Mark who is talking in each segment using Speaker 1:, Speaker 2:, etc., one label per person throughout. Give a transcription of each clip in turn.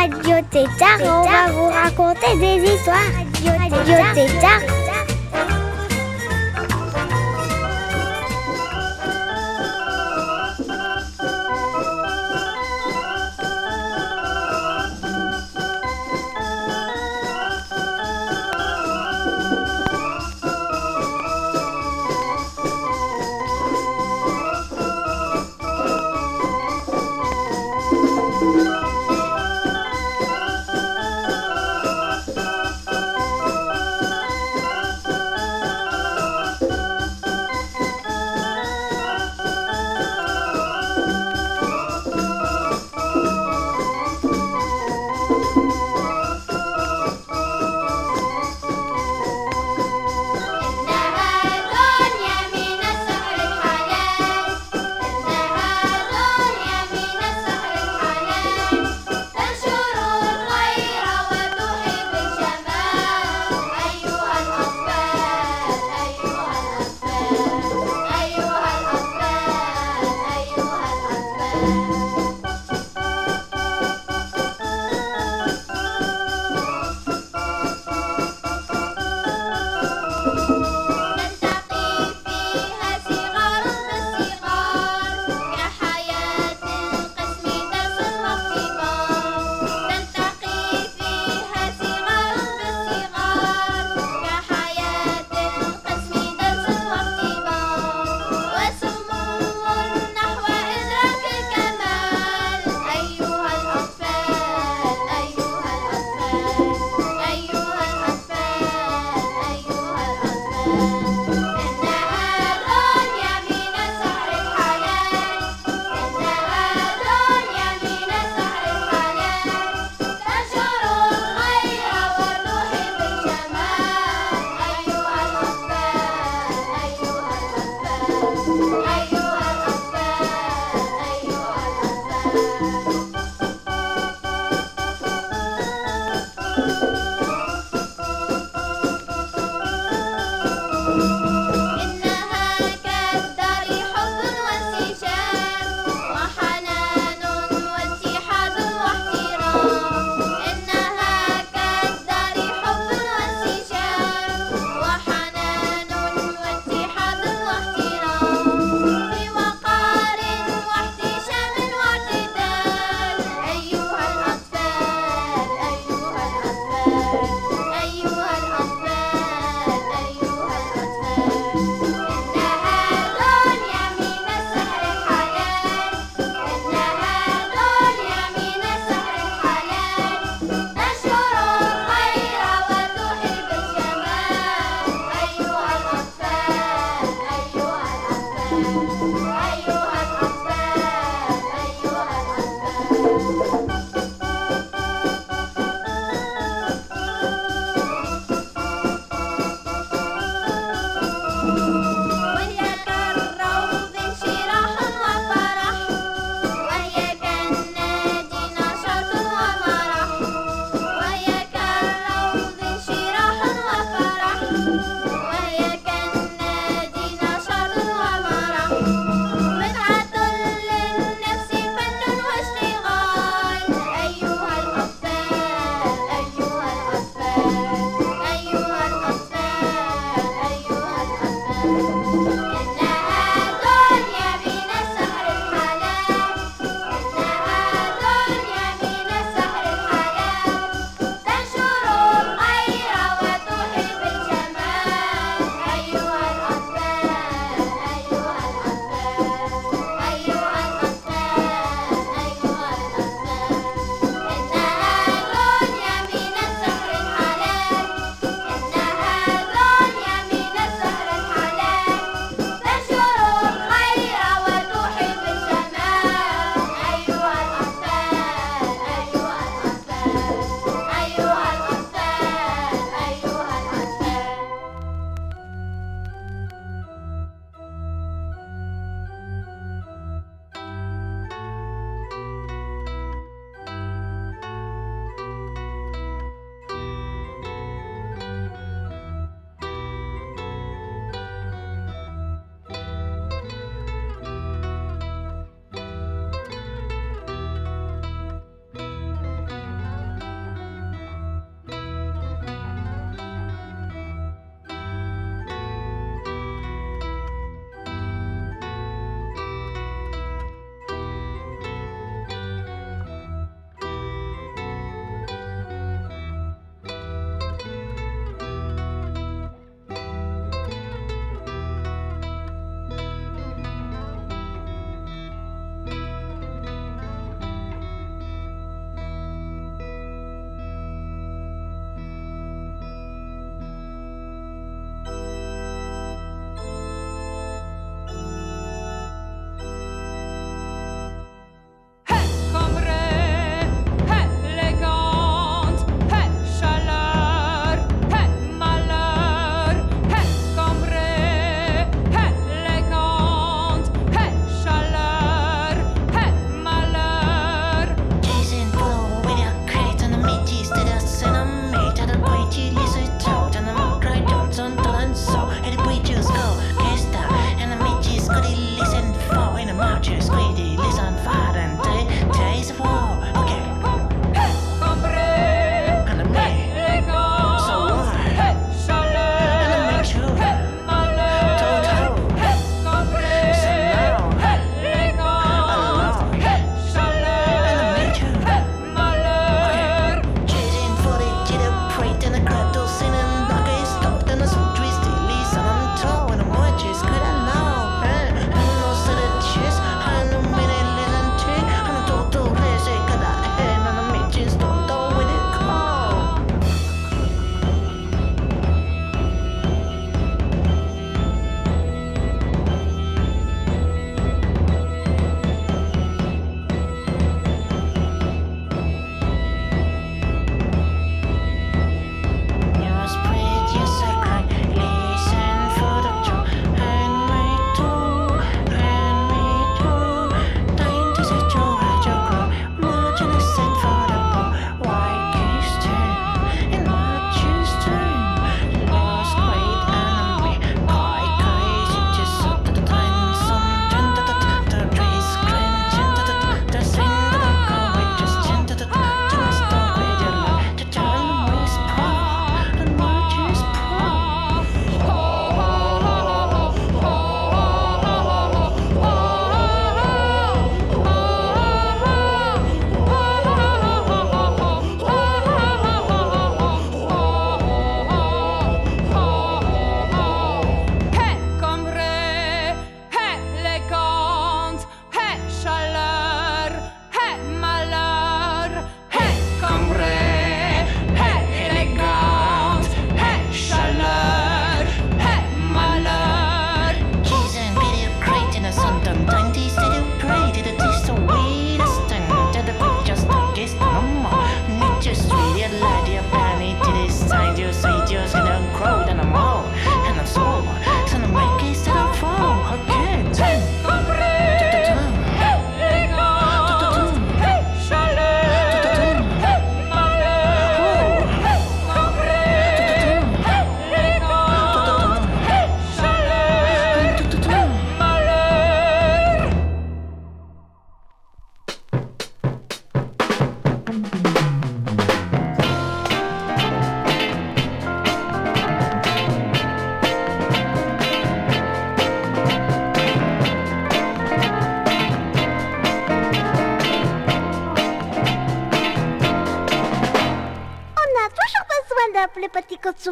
Speaker 1: Radio Tétard on va vous raconter des histoires. Radio Tétard.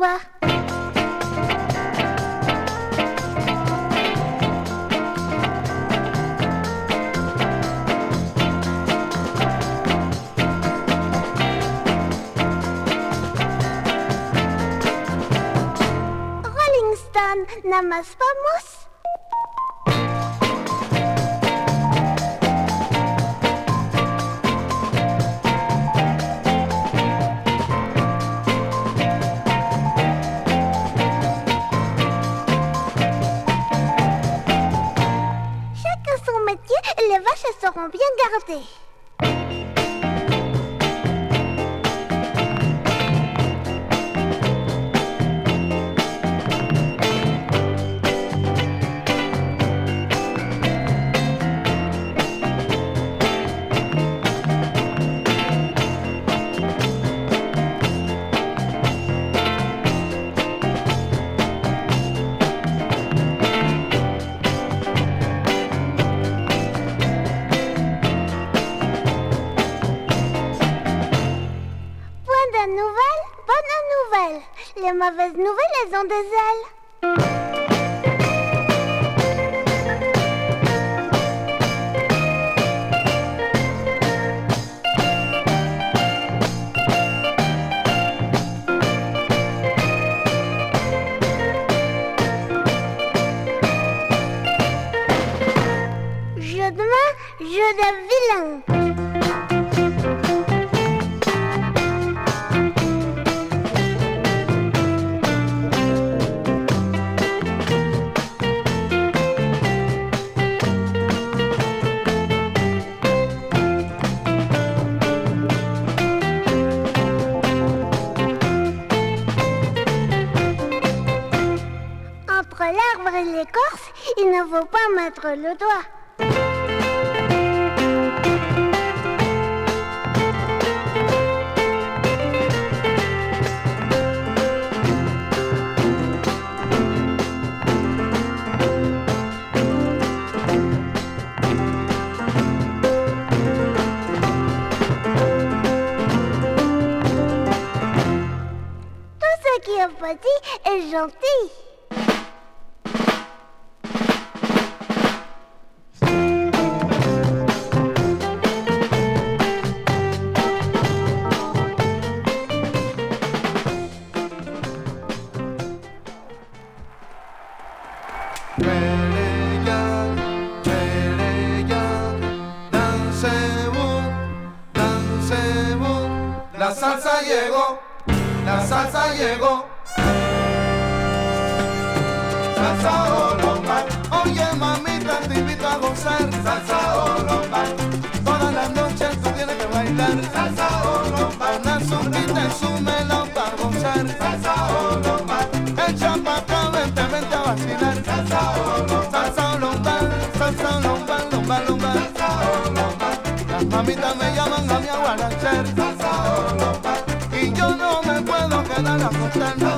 Speaker 2: Rolling Stan, la más famosa. mauvaise nouvelle, elles ont des ailes. Je de main, jeu de vilain. pas mettre le doigt.
Speaker 3: y yo no me puedo quedar a acostarme.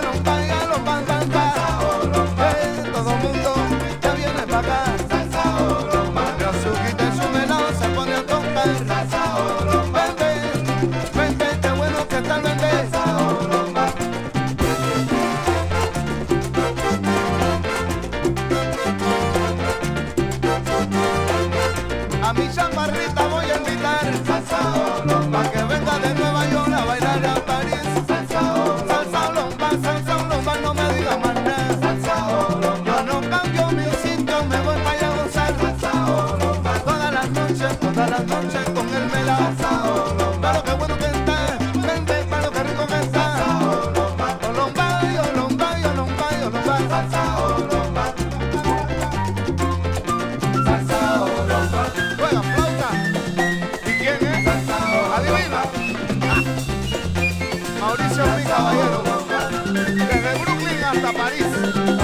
Speaker 3: a
Speaker 1: París.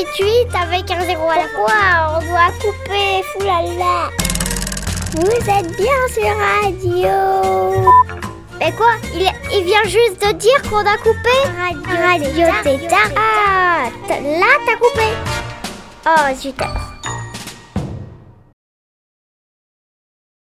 Speaker 1: 888 avec un zéro à la fois, on doit couper, foulala. Vous êtes bien sur radio. Mais quoi il, il vient juste de dire qu'on a coupé Radio, radio Tétard. Ah, là t'as coupé. Oh zut.